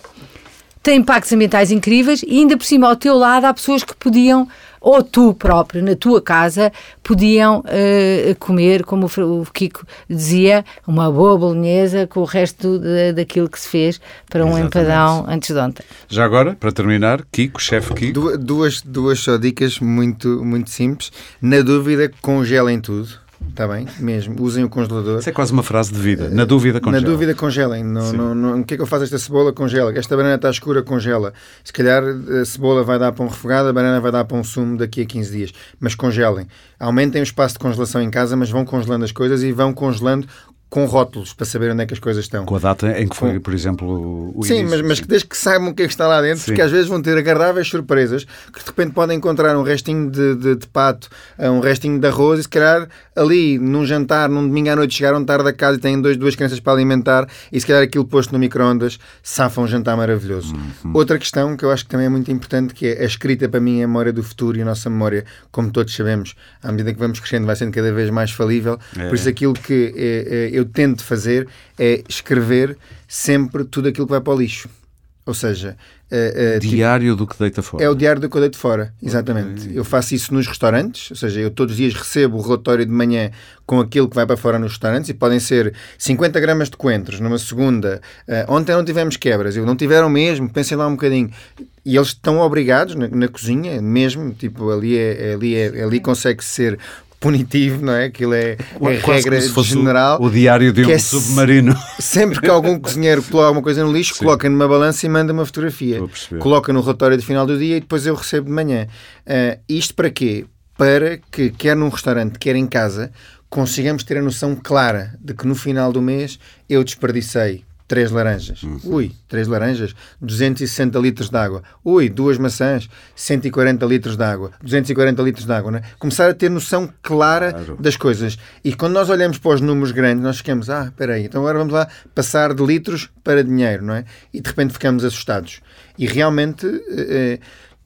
tem impactos ambientais incríveis e ainda por cima ao teu lado há pessoas que podiam ou tu próprio, na tua casa, podiam uh, comer, como o Kiko dizia, uma boa bolonhesa com o resto de, daquilo que se fez para um Exatamente. empadão antes de ontem. Já agora, para terminar, Kiko, chefe Kiko. duas, duas só dicas muito, muito simples. Na dúvida, congelem tudo Está bem, mesmo. Usem o congelador. Isso é quase uma frase de vida. Na dúvida, congelem. Na dúvida, congelem. No, no, no, o que é que eu faço esta cebola? Congela. Esta banana está escura, congela. Se calhar a cebola vai dar para um refogado, a banana vai dar para um sumo daqui a 15 dias. Mas congelem. Aumentem o espaço de congelação em casa, mas vão congelando as coisas e vão congelando com rótulos para saber onde é que as coisas estão. Com a data em que foi, por exemplo, o Sim, início, mas, mas sim. desde que saibam o que é que está lá dentro, sim. porque às vezes vão ter agradáveis surpresas, que de repente podem encontrar um restinho de, de, de, pato, um restinho de arroz e se calhar ali, num jantar, num domingo à noite, chegaram tarde a casa e têm dois, duas crianças para alimentar e se calhar aquilo posto no micro-ondas safa um jantar maravilhoso. Uhum. Outra questão que eu acho que também é muito importante, que é a escrita para mim é a memória do futuro e a nossa memória, como todos sabemos, à medida que vamos crescendo vai sendo cada vez mais falível, é. por isso aquilo que é, é, eu tento fazer é escrever sempre tudo aquilo que vai para o lixo. Ou seja, uh, uh, diário tipo, do que deita fora. É o diário do que eu deito fora, exatamente. Okay. Eu faço isso nos restaurantes, ou seja, eu todos os dias recebo o relatório de manhã com aquilo que vai para fora nos restaurantes e podem ser 50 gramas de coentros numa segunda. Uh, ontem não tivemos quebras, eu não tiveram mesmo, pensem lá um bocadinho. E eles estão obrigados na, na cozinha, mesmo, tipo, ali, é, ali, é, ali consegue ser punitivo, não é? Aquilo é, é regra general. O, o, diário de um é submarino. Sempre que algum cozinheiro coloca alguma coisa no lixo, Sim. coloca numa balança e manda uma fotografia. Coloca no relatório de final do dia e depois eu recebo de manhã. Uh, isto para quê? Para que, quer num restaurante, quer em casa, consigamos ter a noção clara de que no final do mês eu desperdicei três laranjas. Uhum. Ui, três laranjas, 260 litros de água. Ui, duas maçãs, 140 litros de água. 240 litros de água, né? Começar a ter noção clara claro. das coisas. E quando nós olhamos para os números grandes, nós ficamos, ah, espera aí, então agora vamos lá passar de litros para dinheiro, não é? E de repente ficamos assustados. E realmente... Eh,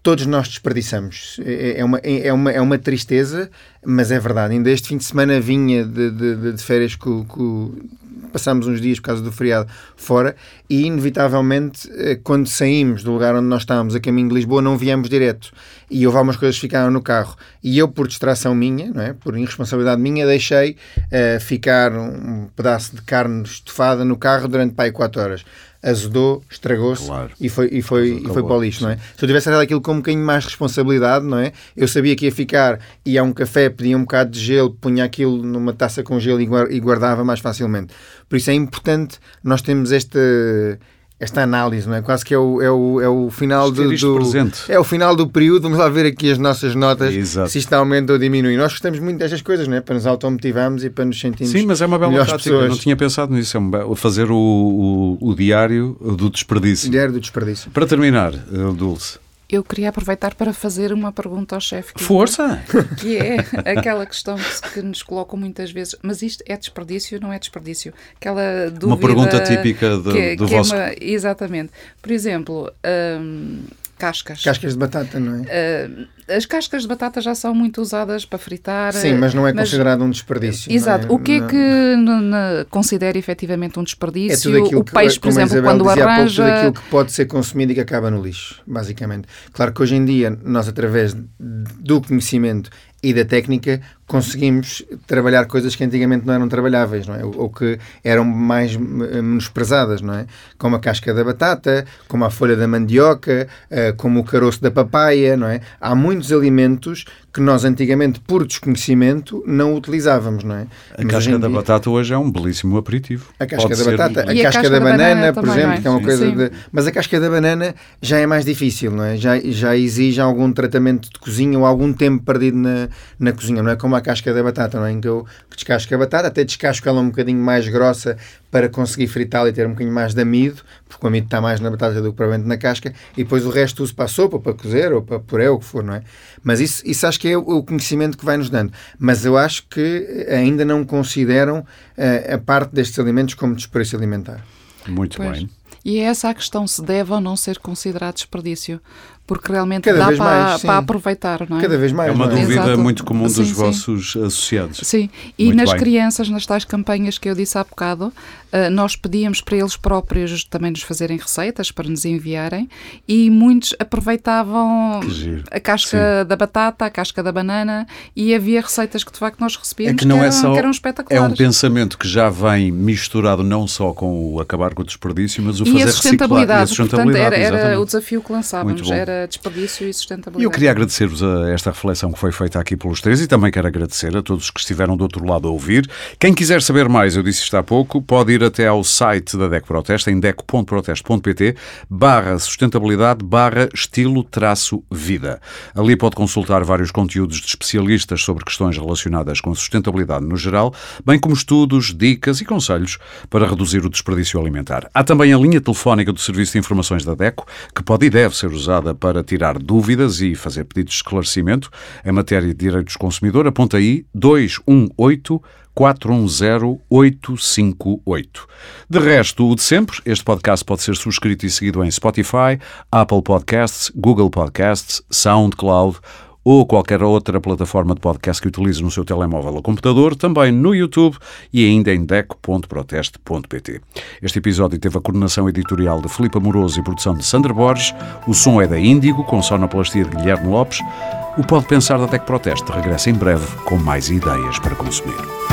todos nós desperdiçamos. É, é uma, é, uma, é uma tristeza, mas é verdade. Ainda este fim de semana vinha de, de, de férias com, com, passámos uns dias por causa do feriado fora e, inevitavelmente, eh, quando saímos do lugar onde nós estávamos, a caminho de Lisboa, não viemos direto. E houve algumas coisas que ficaram no carro. E eu, por distração minha, não é? por irresponsabilidade minha, deixei uh, ficar um pedaço de carne estufada no carro durante pai 4 horas azedou, estragou-se claro. e foi, e foi, e foi para o lixo, não é? Se eu tivesse dado aquilo com um bocadinho mais responsabilidade, não é? Eu sabia que ia ficar, ia a um café, pedia um bocado de gelo, punha aquilo numa taça com gelo e guardava mais facilmente. Por isso é importante nós temos esta esta análise, não é? Quase que é o, é o, é o final do, do é o final do período. Vamos lá ver aqui as nossas notas Exato. se isto aumenta ou diminui. Nós gostamos muito destas coisas, não é? Para nos automotivarmos e para nos sentirmos Sim, mas é uma bela prática. Pessoas. Eu não tinha pensado nisso. É fazer o, o, o diário do desperdício. O diário do desperdício. Para terminar, eh, Dulce, eu queria aproveitar para fazer uma pergunta ao chefe. Força! Que é aquela questão que nos colocam muitas vezes, mas isto é desperdício ou não é desperdício? Aquela dúvida... Uma pergunta típica que, do que é vosso... É uma, exatamente. Por exemplo... Hum, cascas. Cascas de batata, não é? Uh, as cascas de batata já são muito usadas para fritar. Sim, mas não é mas, considerado um desperdício. Exato. É? O que é que não, considera efetivamente um desperdício? É o peixe, por exemplo, quando arranja... Pouco, tudo aquilo que pode ser consumido e que acaba no lixo, basicamente. Claro que hoje em dia, nós através do conhecimento e da técnica conseguimos trabalhar coisas que antigamente não eram trabalháveis, não é? Ou que eram mais menosprezadas, não é? Como a casca da batata, como a folha da mandioca, eh, como o caroço da papaya, não é? Há muitos alimentos que nós antigamente, por desconhecimento, não utilizávamos, não é? A Mas casca da dia... batata hoje é um belíssimo aperitivo. A casca Pode da batata, a casca, a casca, da, da banana, banana por exemplo, é? que é uma coisa de... Mas a casca da banana já é mais difícil, não é? Já, já exige algum tratamento de cozinha ou algum tempo perdido na, na cozinha, não é? Como a casca da batata, não é? Em que eu descasco a batata, até descasco ela um bocadinho mais grossa para conseguir fritá-la e ter um bocadinho mais de amido, porque o amido está mais na batata do que provavelmente na casca, e depois o resto uso para a sopa, para cozer ou para puré, ou o que for, não é? Mas isso, isso acho que é o conhecimento que vai nos dando. Mas eu acho que ainda não consideram uh, a parte destes alimentos como desperdício alimentar. Muito pois. bem. E é essa a questão, se deve ou não ser considerado desperdício porque realmente Cada dá para, mais, para, aproveitar, não é? Cada vez mais. É uma é? dúvida Exato. muito comum dos sim, vossos sim. associados. Sim, e muito nas bem. crianças, nas tais campanhas que eu disse há bocado, uh, nós pedíamos para eles próprios também nos fazerem receitas, para nos enviarem, e muitos aproveitavam a casca sim. da batata, a casca da banana, e havia receitas que de facto nós recebíamos é que, não que, eram, é só, que eram espetaculares. É um pensamento que já vem misturado não só com o acabar com o desperdício, mas o e fazer a sustentabilidade. E a sustentabilidade, portanto, era, era o desafio que lançávamos, era desperdício e sustentabilidade. Eu queria agradecer-vos esta reflexão que foi feita aqui pelos três e também quero agradecer a todos que estiveram do outro lado a ouvir. Quem quiser saber mais, eu disse isto há pouco, pode ir até ao site da DECO Protesta, em deco.proteste.pt, barra sustentabilidade, barra estilo traço vida. Ali pode consultar vários conteúdos de especialistas sobre questões relacionadas com sustentabilidade no geral, bem como estudos, dicas e conselhos para reduzir o desperdício alimentar. Há também a linha telefónica do Serviço de Informações da DECO, que pode e deve ser usada para tirar dúvidas e fazer pedidos de esclarecimento em matéria de direitos do consumidor, aponta aí 218 410858. De resto, o de sempre, este podcast pode ser subscrito e seguido em Spotify, Apple Podcasts, Google Podcasts, SoundCloud ou qualquer outra plataforma de podcast que utilize no seu telemóvel ou computador, também no YouTube e ainda em deco.proteste.pt. Este episódio teve a coordenação editorial de Filipe Amoroso e produção de Sandra Borges. O som é da Índigo, com sonoplastia de Guilherme Lopes. O Pode Pensar da Tec Proteste regressa em breve com mais ideias para consumir.